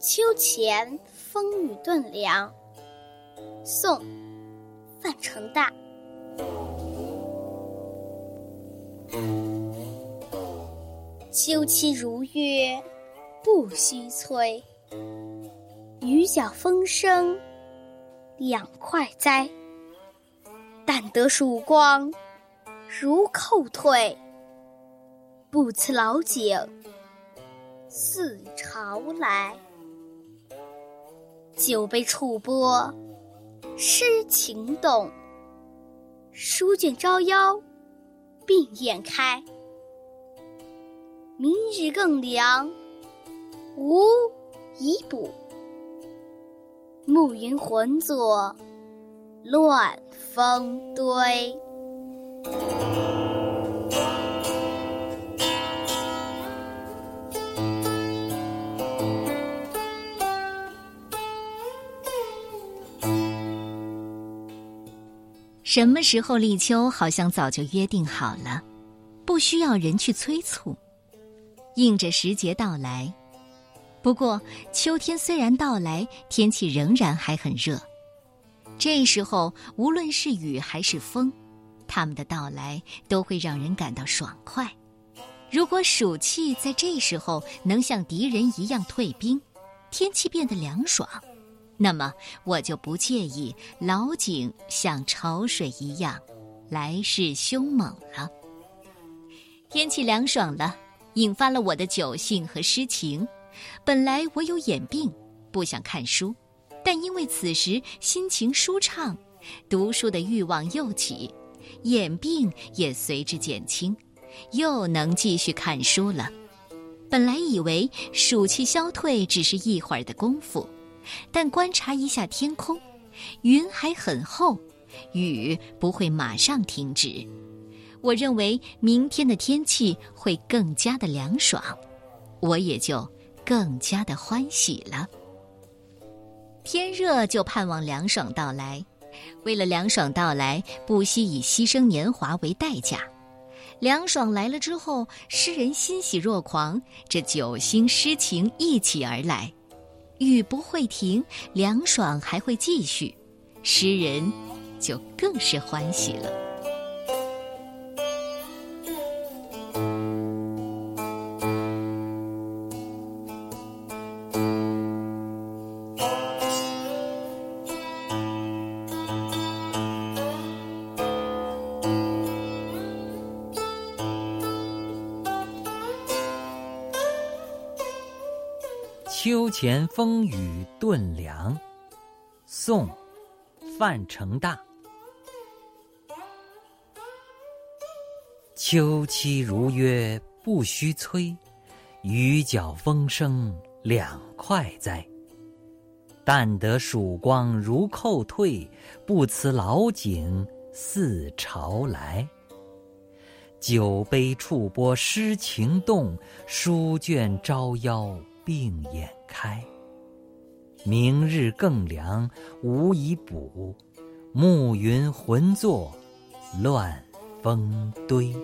秋前风雨顿凉。宋·范成大。秋期如约，不须催。雨脚风声，两快哉！但得曙光，如扣退。不辞老景，似潮来。酒杯触波，诗情动。书卷招腰，并眼开。明日更凉，无以补。暮云浑作，乱蜂堆。什么时候立秋，好像早就约定好了，不需要人去催促。应着时节到来，不过秋天虽然到来，天气仍然还很热。这时候，无论是雨还是风，它们的到来都会让人感到爽快。如果暑气在这时候能像敌人一样退兵，天气变得凉爽，那么我就不介意老井像潮水一样来势凶猛了。天气凉爽了。引发了我的酒兴和诗情。本来我有眼病，不想看书，但因为此时心情舒畅，读书的欲望又起，眼病也随之减轻，又能继续看书了。本来以为暑气消退只是一会儿的功夫，但观察一下天空，云还很厚，雨不会马上停止。我认为明天的天气会更加的凉爽，我也就更加的欢喜了。天热就盼望凉爽到来，为了凉爽到来，不惜以牺牲年华为代价。凉爽来了之后，诗人欣喜若狂，这酒兴诗情一起而来，雨不会停，凉爽还会继续，诗人就更是欢喜了。秋前风雨顿凉，宋·范成大。秋期如约不须催，雨脚风声两快哉。但得曙光如扣退，不辞老景似潮来。酒杯触波诗情动，书卷招腰。病眼开，明日更凉无以补，暮云浑作乱峰堆。